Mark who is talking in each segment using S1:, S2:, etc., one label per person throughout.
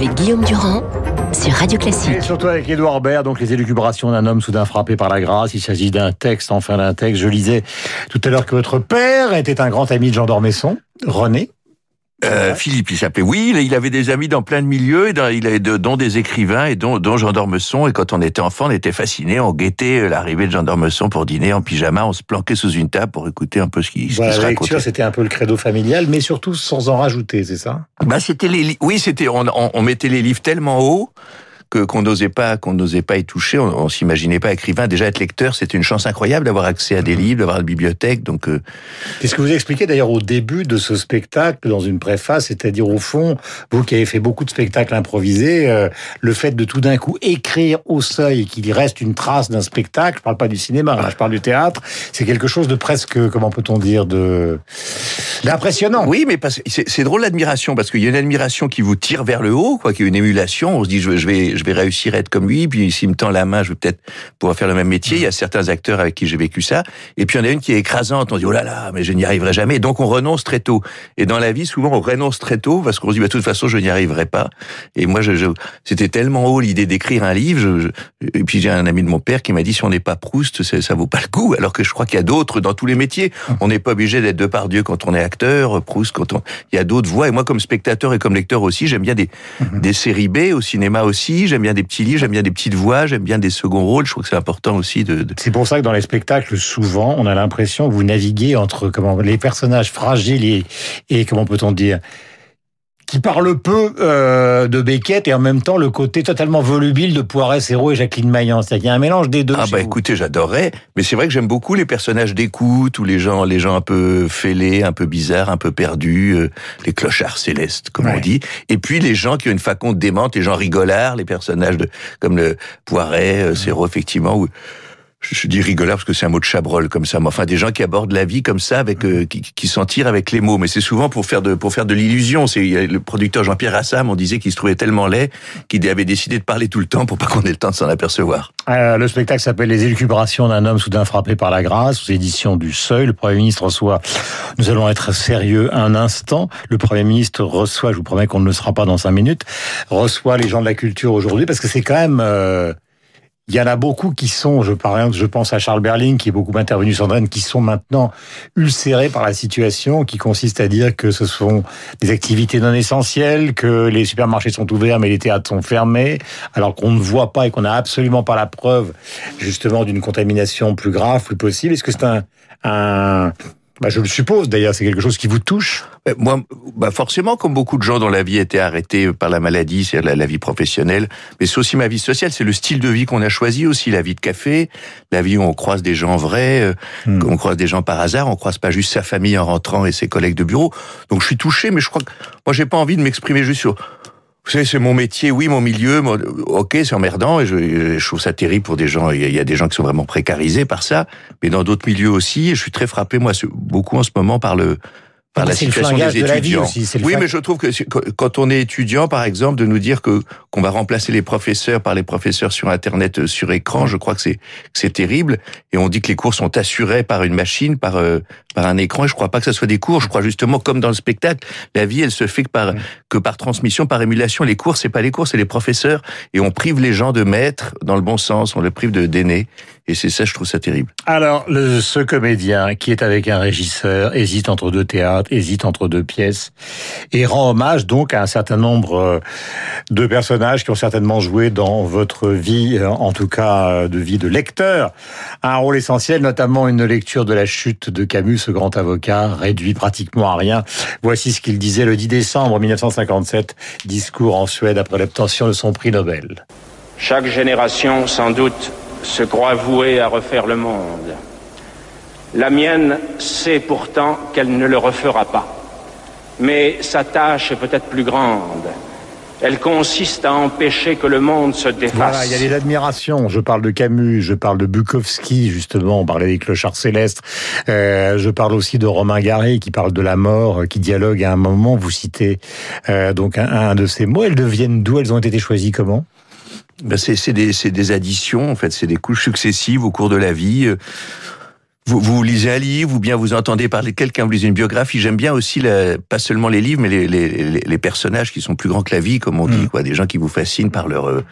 S1: avec Guillaume Durand sur Radio Classique.
S2: Et surtout avec Édouard Baird, donc les élucubrations d'un homme soudain frappé par la grâce. Il s'agit d'un texte, enfin d'un texte. Je lisais tout à l'heure que votre père était un grand ami de Jean d'Ormesson, René.
S3: Euh, Philippe, il s'appelait. Oui, il avait des amis dans plein de milieux, et dans, il avait de, dont des écrivains et dont, dont Jean d'Ormesson. Et quand on était enfant, on était fascinés, on guettait l'arrivée de Jean d'Ormesson pour dîner en pyjama, on se planquait sous une table pour écouter un peu ce qui, ce
S2: Voilà,
S3: qui se
S2: la
S3: racontait.
S2: lecture, c'était un peu le credo familial, mais surtout sans en rajouter, c'est ça?
S3: Bah, c'était les, oui, c'était, on, on, on mettait les livres tellement haut que qu'on n'osait pas, qu'on n'osait pas y toucher. On, on s'imaginait pas écrivain. Déjà être lecteur, c'était une chance incroyable d'avoir accès à des livres, d'avoir une bibliothèque. Donc, euh,
S2: C'est ce que vous expliquez d'ailleurs au début de ce spectacle, dans une préface, c'est-à-dire au fond, vous qui avez fait beaucoup de spectacles improvisés, euh, le fait de tout d'un coup écrire au seuil et qu'il reste une trace d'un spectacle, je parle pas du cinéma, là, je parle du théâtre, c'est quelque chose de presque, comment peut-on dire, de d'impressionnant.
S3: Oui, mais parce- c'est drôle l'admiration parce qu'il y a une admiration qui vous tire vers le haut, quoi, qui est une émulation. On se dit je vais je vais réussir à être comme lui, puis s'il me tend la main, je vais peut-être pouvoir faire le même métier. Il y a certains acteurs avec qui j'ai vécu ça, et puis il y en a une qui est écrasante. On dit oh là là, mais je n'y arriverai jamais. Donc on renonce très tôt. Et dans la vie, souvent on renonce très tôt parce qu'on se dit bah, de toute façon je n'y arriverai pas. Et moi, je, je- c'était tellement haut l'idée d'écrire un livre. je- je- et puis j'ai un ami de mon père qui m'a dit si on n'est pas Proust, ça, ça vaut pas le coup. Alors que je crois qu'il y a d'autres dans tous les métiers. On n'est pas obligé d'être de par Dieu quand on est acteur, Proust quand on. Il y a d'autres voies. Et moi, comme spectateur et comme lecteur aussi, j'aime bien des, des séries B au cinéma aussi. J'aime bien des petits livres, j'aime bien des petites voix, j'aime bien des seconds rôles. Je trouve que c'est important aussi de.
S2: C'est pour ça que dans les spectacles, souvent, on a l'impression que vous naviguez entre comment les personnages fragiles et comment peut-on dire qui parlent peu euh, de Beckett et en même temps le côté totalement volubile de Poiret, Hérault et Jacqueline Maillan. C'est-à-dire qu'il y a un mélange des deux.
S3: Ah bah
S2: vous.
S3: écoutez, j'adorerais, mais c'est vrai que j'aime beaucoup les personnages d'écoute ou les gens, les gens un peu fêlés, un peu bizarres, un peu perdus, euh, les clochards célestes, comme on dit. Et puis les gens qui ont une faconde démente, les gens rigolards, les personnages de comme le Poiret, euh, Serrault, effectivement. Ou, je, dis rigolard parce que c'est un mot de chabrol comme ça, mais enfin des gens qui abordent la vie comme ça, avec euh, qui, qui s'en tirent avec les mots. Mais c'est souvent pour faire de pour faire de l'illusion. C'est le producteur Jean-Pierre Assam, on disait qu'il se trouvait tellement laid qu'il avait décidé de parler tout le temps pour pas qu'on ait le temps de s'en apercevoir.
S2: Euh, le spectacle s'appelle Les élucubrations d'un homme soudain frappé par la grâce, aux éditions du Seuil. Le Premier ministre reçoit, nous allons être sérieux un instant, le Premier ministre reçoit, je vous promets qu'on ne le sera pas dans cinq minutes, reçoit les gens de la culture aujourd'hui, parce que c'est quand même... euh, il y en a beaucoup qui sont, je, par exemple, je pense à Charles Berling, qui est beaucoup intervenu sur qui sont maintenant ulcérés par la situation, qui consiste à dire que ce sont des activités non essentielles, que les supermarchés sont ouverts mais les théâtres sont fermés, alors qu'on ne voit pas et qu'on n'a absolument pas la preuve justement d'une contamination plus grave, plus possible. Est-ce que c'est un, un bah, je le suppose d'ailleurs, c'est quelque chose qui vous touche
S3: Euh, Moi, bah forcément, comme beaucoup de gens dont la vie a été arrêtée par la maladie, c'est la, la vie professionnelle, mais c'est aussi ma vie sociale, c'est le style de vie qu'on a choisi aussi, la vie de café, la vie où on croise des gens vrais, euh,
S2: Hmm.
S3: on croise des gens par hasard, on croise pas juste sa famille en rentrant et ses collègues de bureau. Donc je suis touché, mais je crois que moi j'ai pas envie de m'exprimer juste sur vous savez, c'est mon métier, oui, mon milieu, ok, c'est emmerdant, et je, je trouve ça terrible pour des gens, il y, a, des gens qui sont vraiment précarisés par ça, mais dans d'autres milieux aussi, et je suis très frappé, moi, beaucoup en ce moment par le, par la
S2: C'est le
S3: situation des
S2: de la vie
S3: étudiants.
S2: aussi, c'est le
S3: oui, mais je trouve que quand on est étudiant, par exemple, de nous dire que qu'on va remplacer les professeurs par les professeurs sur Internet, euh, sur écran, je crois que c'est que c'est terrible. Et on dit que les cours sont assurés par une machine, par euh, par un écran. Et je crois pas que ce soit des cours. Je crois justement, comme dans le spectacle, la vie, elle se fait que par que par transmission, par émulation. Les cours, c'est pas les cours, c'est les professeurs. Et on prive les gens de maîtres dans le bon sens. On les prive de d'aînés. Et c'est ça, je trouve ça terrible.
S2: Alors, le, ce comédien qui est avec un régisseur hésite entre deux théâtres, hésite entre deux pièces, et rend hommage donc à un certain nombre euh, de qui ont certainement joué dans votre vie, euh, en tout cas euh, de vie de lecteur, un rôle essentiel, notamment une lecture de la chute de Camus, ce grand avocat, réduit pratiquement à rien. Voici ce qu'il disait le 10 décembre 1957, discours en Suède après l'obtention de son prix Nobel.
S4: Chaque génération, sans doute, se croit vouée à refaire le monde. La mienne sait pourtant qu'elle ne le refera pas. Mais sa tâche est peut-être plus grande. Elle consiste à empêcher que le monde se défasse.
S2: Voilà, il y a des admirations. Je parle de Camus, je parle de Bukowski, justement, on parlait des clochards célestes. Euh, je parle aussi de Romain Gary, qui parle de la mort, qui dialogue à un moment. Vous citez euh, donc un, un de ces mots. Elles deviennent d'où? Elles ont été choisies comment?
S3: Ben c'est c'est des, c'est des additions, en fait, c'est des couches successives au cours de la vie. Vous, vous lisez un livre ou bien vous entendez parler de quelqu'un, vous lisez une biographie. J'aime bien aussi la, pas seulement les livres, mais les, les, les, les personnages qui sont plus grands que la vie, comme on dit,
S2: Mm.
S3: quoi. Des gens qui vous fascinent par leur euh,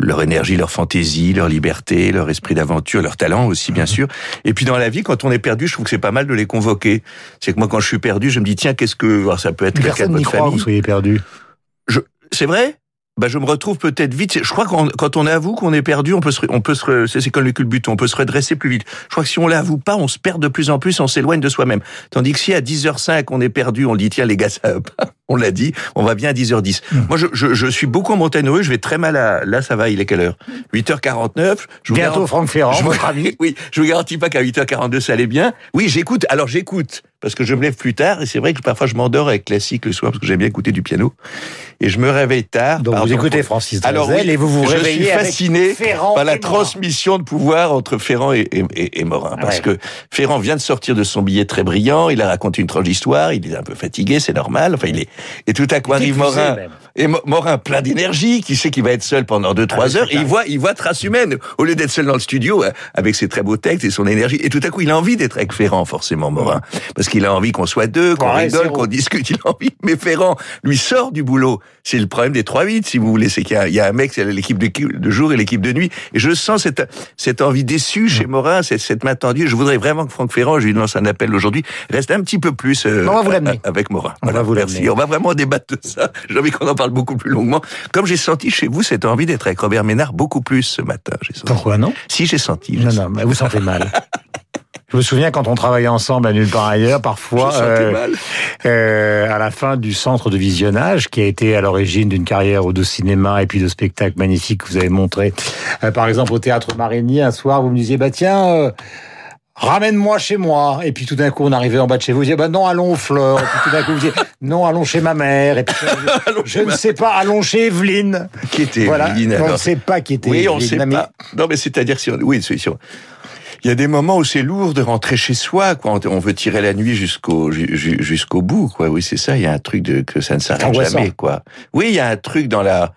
S3: leur énergie, leur fantaisie, leur liberté, leur esprit d'aventure, leur talent aussi, bien sûr. Et puis dans la vie, quand on est perdu, je trouve que c'est pas mal de les convoquer. C'est que moi, quand je suis perdu, je me dis tiens, qu'est-ce que alors, ça peut être quelqu'un de votre
S2: croit,
S3: famille.
S2: vous soyez perdu.
S3: C'est vrai? Bah, je me retrouve peut-être vite. Je crois que quand on avoue qu'on est perdu, on peut se, on peut se, c'est comme le culbuton, on peut se redresser plus vite. Je crois que si on l'avoue pas, on se perd de plus en plus, on s'éloigne de soi-même. Tandis que si à 10h05 on est perdu, on dit tiens les gars, ça va pas. On l'a dit, on va bien à 10h10.
S2: Mm.
S3: Moi, je, je, je suis beaucoup en montagne je vais très mal à, là, ça va, il est quelle heure? 8h49. Je vous
S2: Bientôt
S3: garantis-
S2: Franck Ferrand,
S3: je vous-
S2: votre ami.
S3: Oui, je vous garantis pas qu'à 8h42 ça allait bien. Oui, j'écoute. Alors j'écoute parce que je me lève plus tard et c'est vrai que parfois je m'endors avec classique le soir parce que j'aime bien écouter du piano et je me réveille tard.
S2: Donc vous écoutez Francis
S3: Alors
S2: Drezel
S3: oui,
S2: et vous vous
S3: je
S2: réveillez
S3: suis
S2: avec
S3: fasciné
S2: Ferrand
S3: par la transmission de pouvoir entre Ferrand et, et, et- et Morin. Parce
S2: Ouais.
S3: que Ferrand vient de sortir de son billet très brillant, il a raconté une tranche d'histoire, il est un peu fatigué, c'est normal. Enfin, il est et tout à coup arrive Morin
S2: même.
S3: Et Mo- Morin plein d'énergie, qui sait qu'il va être seul pendant deux trois
S2: Ah,
S3: heures et il voit il voit trace humaine au lieu d'être seul dans le studio euh, avec ses très beaux textes et son énergie. Et tout à coup, il a envie d'être avec Ferrand forcément Morin parce qu'il a envie qu'on soit deux, qu'on
S2: Ouais,
S3: rigole, qu'on discute. Il a envie. Mais Ferrand lui sort du boulot. C'est le problème des 3-8, si vous voulez. C'est qu'il y y a un mec, c'est l'équipe de, jour et l'équipe de nuit. Et je sens cette, cette envie déçue chez Morin, cette, cette main tendue. Je voudrais vraiment que Franck Ferrand, je lui lance un appel aujourd'hui, reste un petit peu plus euh,
S2: On va vous l'amener.
S3: avec Morin.
S2: On va vous
S3: merci. On va vraiment débattre de ça. J'ai envie qu'on en parle beaucoup plus longuement. Comme j'ai senti chez vous cette envie d'être avec Robert Ménard beaucoup plus ce matin. Senti.
S2: Pourquoi non?
S3: Si, j'ai senti.
S2: Non,
S3: senti.
S2: non, mais vous sentez mal. Je me souviens quand on travaillait ensemble à nulle part ailleurs, parfois euh,
S3: mal.
S2: euh, à la fin du centre de visionnage, qui a été à l'origine d'une carrière de cinéma et puis de spectacles magnifiques que vous avez montré. Euh, par exemple, au théâtre Marigny, un soir, vous me disiez, bah tiens. Ramène-moi chez moi. Et puis tout d'un coup, on arrivait en bas de chez vous. Vous disiez, bah non, allons au Fleur. Et puis tout d'un coup, vous disiez, non, allons chez ma mère. Et puis, je ne sais pas, allons chez Evelyne.
S3: Qui était
S2: Voilà.
S3: Evelyne,
S2: on ne sait pas qui était
S3: Oui, on
S2: Evelyne.
S3: sait
S2: mais-
S3: pas. Non, mais c'est-à-dire si on, oui. Il y a des moments où c'est lourd de rentrer chez soi, quoi. On- veut tirer la nuit jusqu'au ju- ju- jusqu'au bout, quoi. Oui, c'est ça. Il y a un truc de que ça ne s'arrête jamais, quoi. Oui, il y a un truc dans la.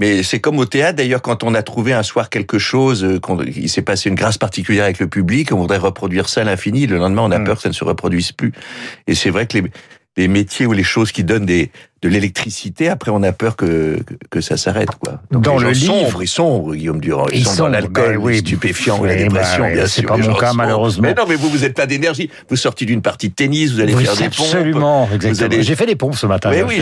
S3: Mais c'est comme au théâtre, d'ailleurs, quand on a trouvé un soir quelque chose, euh, qu'on- il s'est passé une grâce particulière avec le public, on voudrait reproduire ça à l'infini. Le lendemain, on a
S2: Mm.
S3: peur que ça ne se reproduise plus. Et c'est vrai que les, les métiers ou les choses qui donnent des, de l'électricité, après, on a peur que, que, que ça s'arrête, quoi.
S2: Dans
S3: les
S2: le livre-
S3: ils sombrent, Guillaume Durand. Ils,
S2: Ils
S3: sont dans l'alcool,
S2: ben oui.
S3: les stupéfiants, la
S2: Oui,
S3: dépression,
S2: bah,
S3: bien
S2: c'est
S3: sûr.
S2: pas
S3: les
S2: mon cas, malheureusement.
S3: Mais non, mais vous, vous êtes plein d'énergie. Vous sortez d'une partie de tennis, vous allez
S2: Oui,
S3: faire des pompes.
S2: Absolument, exactement.
S3: allez-
S2: J'ai fait des pompes ce matin.
S3: Mais oui,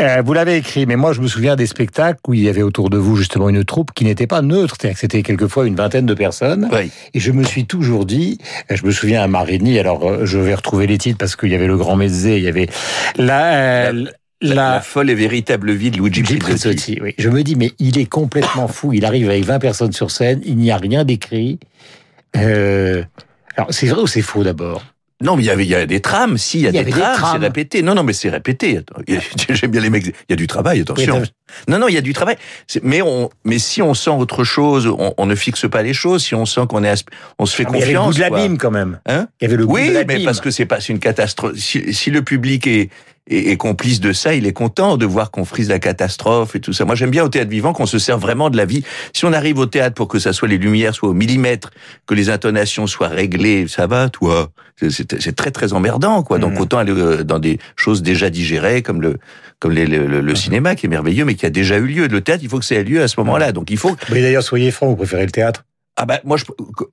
S2: Euh, vous l'avez écrit, mais moi je me souviens des spectacles où il y avait autour de vous justement une troupe qui n'était pas neutre, c'est-à-dire que c'était quelquefois une vingtaine de personnes.
S3: Oui.
S2: Et je me suis toujours dit, euh, je me souviens à Marigny, alors euh, je vais retrouver les titres parce qu'il y avait le Grand Mezzé, il y avait la, euh,
S3: La,
S2: la,
S3: la folle et véritable vie de Luigi. Prizzotti,
S2: oui. Je me dis, mais il est complètement fou. Il arrive avec 20 personnes sur scène, il n'y a rien d'écrit. Euh, alors, c'est vrai ou c'est faux d'abord?
S3: Non, mais il y avait, il y a des trames. Si, il y a
S2: Il y
S3: des trames,
S2: trames.
S3: c'est répété. Non, non, mais c'est répété. J'aime bien les mecs. Il y a du travail, attention.
S2: Oui,
S3: Non, non, il y a du travail. Mais on, mais si on sent autre chose, on, on ne fixe pas les choses. Si on sent qu'on est, on se fait
S2: Ah, mais Il y avait le goût
S3: confiance.
S2: de l'abîme quand même.
S3: Hein?
S2: Il y avait le goût
S3: Oui,
S2: de
S3: mais parce que c'est pas une catastrophe. Si, si le public est, est, est complice de ça, il est content de voir qu'on frise la catastrophe et tout ça. Moi, j'aime bien au théâtre vivant qu'on se sert vraiment de la vie. Si on arrive au théâtre pour que ça soit les lumières soient au millimètre, que les intonations soient réglées, ça va, toi. C'est- très très emmerdant, quoi. Donc
S2: Mhm.
S3: autant aller euh, dans des choses déjà digérées, comme le comme les- le, le- le cinéma qui est merveilleux, mais qui a déjà eu lieu. Le théâtre, il faut que ça ait lieu à ce moment-là. Donc il faut
S2: Mais d'ailleurs, soyez franc, vous préférez le théâtre?
S3: Ah bah moi je,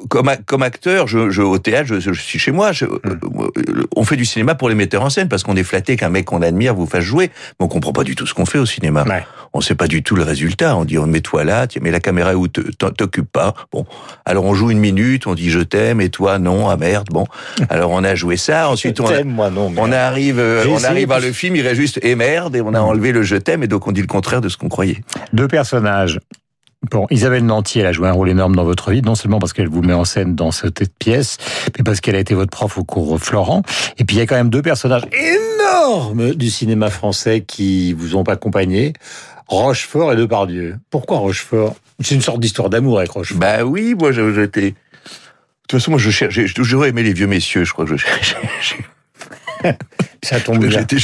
S3: comme comme acteur je, je au théâtre je, je suis chez moi je-
S2: Hmm.
S3: euh, on fait du cinéma pour les metteurs en scène parce qu'on est flatté qu'un mec qu'on admire vous fasse jouer mais on comprend pas du tout ce qu'on fait au cinéma
S2: Ouais.
S3: on sait pas du tout le résultat on dit on met toi là mais la caméra où te- t'en- t'occupe pas bon alors on joue une minute on dit je t'aime et toi non ah merde bon alors on a joué ça ensuite on a-
S2: moi non.
S3: on arrive, euh, on arrive à le film, il reste juste et merde, et on a enlevé le je t'aime, et donc on dit le contraire de ce qu'on croyait.
S2: Deux personnages. Bon, Isabelle Nanty, elle a joué un rôle énorme dans votre vie, non seulement parce qu'elle vous met en scène dans cette pièce, mais parce qu'elle a été votre prof au cours Florent. Et puis il y a quand même deux personnages énormes du cinéma français qui vous ont accompagné, Rochefort et Depardieu. Pourquoi Rochefort? C'est une sorte d'histoire d'amour avec Rochefort.
S3: Bah oui, moi j'étais. De toute façon, moi je cherche, j'ai toujours aimé les vieux messieurs, je crois que je cherche.
S2: Ça tombe bien.
S3: J'étais.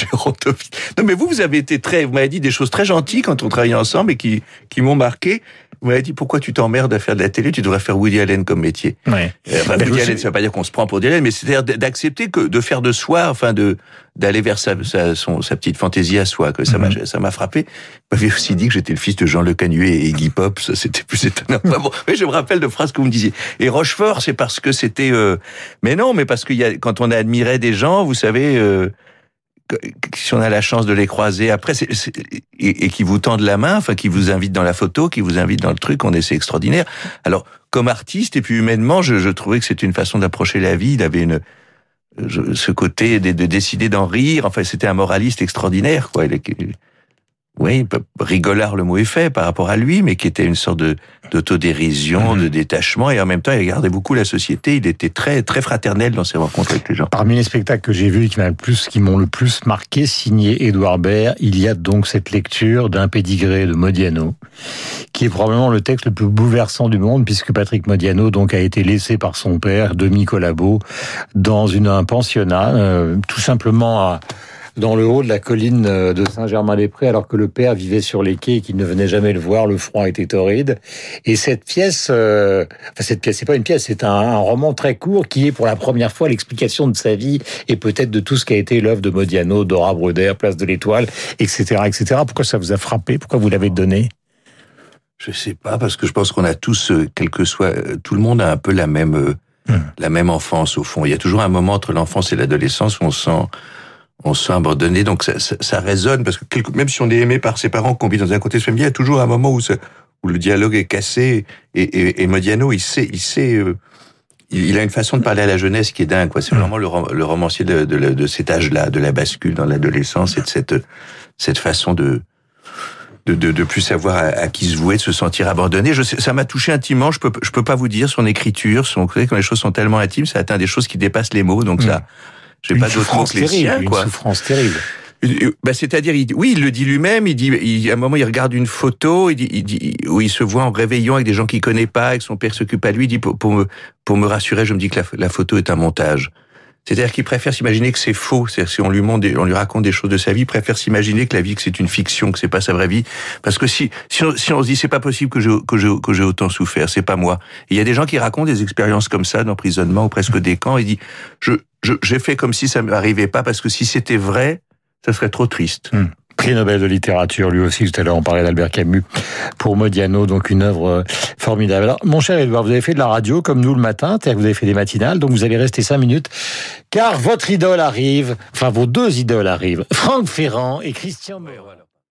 S3: Non, mais vous, vous avez été très, vous m'avez dit des choses très gentilles quand on travaillait ensemble et qui, qui m'ont marqué. Vous m'avez dit pourquoi tu t'emmerdes à faire de la télé, tu devrais faire Woody Allen comme métier.
S2: Ouais.
S3: Euh, Enfin, Woody Allen, ça veut pas dire qu'on se prend pour Woody Allen, mais c'est-à-dire d'accepter que de faire de soi, enfin de d'aller vers sa, sa, son, sa petite fantaisie à soi. Que ça m'a ça m'a frappé. Vous m'avez aussi dit que j'étais le fils de Jean Le Canuet et Iggy Pop. Ça c'était plus étonnant. Enfin, bon, mais je me rappelle de phrases que vous me disiez. Et Rochefort, c'est parce que c'était. euh, Mais non, mais parce qu'il y a quand on admirait des gens, vous savez. Euh, si on a la chance de les croiser après et, et qui vous tendent la main, enfin qui vous invitent dans la photo, qui vous invitent dans le truc, on est c'est extraordinaire. Alors comme artiste et puis humainement, je, je trouvais que c'était une façon d'approcher la vie. Il avait une ce côté de, de décider d'en rire. Enfin, c'était un moraliste extraordinaire, quoi. Oui, rigolard, le mot est fait par rapport à lui, mais qui était une sorte de d'autodérision,
S2: Mhm.
S3: de détachement, et en même temps, il regardait beaucoup la société. Il était très très fraternel dans ses rencontres avec les gens.
S2: Parmi les spectacles que j'ai vus et qui m'a le plus, qui m'ont le plus marqué, signé Édouard Baird, il y a donc cette lecture d'un pédigré de Modiano, qui est probablement le texte le plus bouleversant du monde, puisque Patrick Modiano donc a été laissé par son père, demi collabo, dans une, un pensionnat, euh, tout simplement à, dans le haut de la colline euh, de Saint-Germain-des-Prés, alors que le père vivait sur les quais et qu'il ne venait jamais le voir, le froid était torride. Et cette pièce, euh, enfin cette pièce, c'est pas une pièce, c'est un, un roman très court qui est pour la première fois l'explication de sa vie et peut-être de tout ce qui a été l'œuvre de Modiano, Dora Bruder, Place de l'Étoile, etc., etc. Pourquoi ça vous a frappé? Pourquoi vous l'avez donné?
S3: Je sais pas parce que je pense qu'on a tous, euh, quel que soit, tout le monde a un peu la même
S2: Hmm.
S3: la même enfance au fond. Il y a toujours un moment entre l'enfance et l'adolescence où on se sent on se sent abandonné. Donc ça, ça, ça résonne parce que quelque- même si on est aimé par ses parents, qu'on vit dans un contexte familial, il y a toujours un moment où ça, où le dialogue est cassé. Et, et, et Modiano, il sait, il sait. euh, il a une façon de parler à la jeunesse qui est dingue. Quoi. C'est vraiment le, le romancier de, de, de cet âge-là, de la bascule dans l'adolescence et de cette, cette façon de, de, de, plus savoir à, qui se vouer, de se sentir abandonné. Je sais, ça m'a touché intimement. Je peux, je peux pas vous dire son écriture, son, vous savez, quand les choses sont tellement intimes, ça atteint des choses qui dépassent les mots. Donc ça, j'ai
S2: Une
S3: pas mots
S2: souffrance
S3: que les
S2: terrible,
S3: siens,
S2: une
S3: quoi.
S2: souffrance terrible.
S3: Bah, c'est-à-dire, il, oui, il le dit lui-même. Il dit, il, à un moment, il regarde une photo, il dit, il dit, où il se voit en réveillant avec des gens qu'il connaît pas, et que son père s'occupe à lui. Il dit, pour, pour me, pour me rassurer, je me dis que la, la photo est un montage. C'est-à-dire qu'il préfère s'imaginer que c'est faux. C'est-à-dire si on lui montre, on lui raconte des choses de sa vie, il préfère s'imaginer que la vie, que c'est une fiction, que c'est pas sa vraie vie. Parce que si, si on, si on se dit c'est pas possible que j'ai que j'ai que j'ai autant souffert, c'est pas moi. Il y a des gens qui racontent des expériences comme ça d'emprisonnement ou presque des camps et dit je j'ai fait comme si ça m'arrivait pas parce que si c'était vrai, ça serait trop triste.
S2: Prix Nobel de littérature, lui aussi, tout à l'heure, on parlait d'Albert Camus pour Modiano, donc une œuvre euh, formidable. Alors, mon cher Edouard, vous avez fait de la radio comme nous le matin, c'est-à-dire que vous avez fait des matinales, donc vous allez rester cinq minutes, car votre idole arrive, enfin vos deux idoles arrivent, Franck Ferrand et Christian Meurant.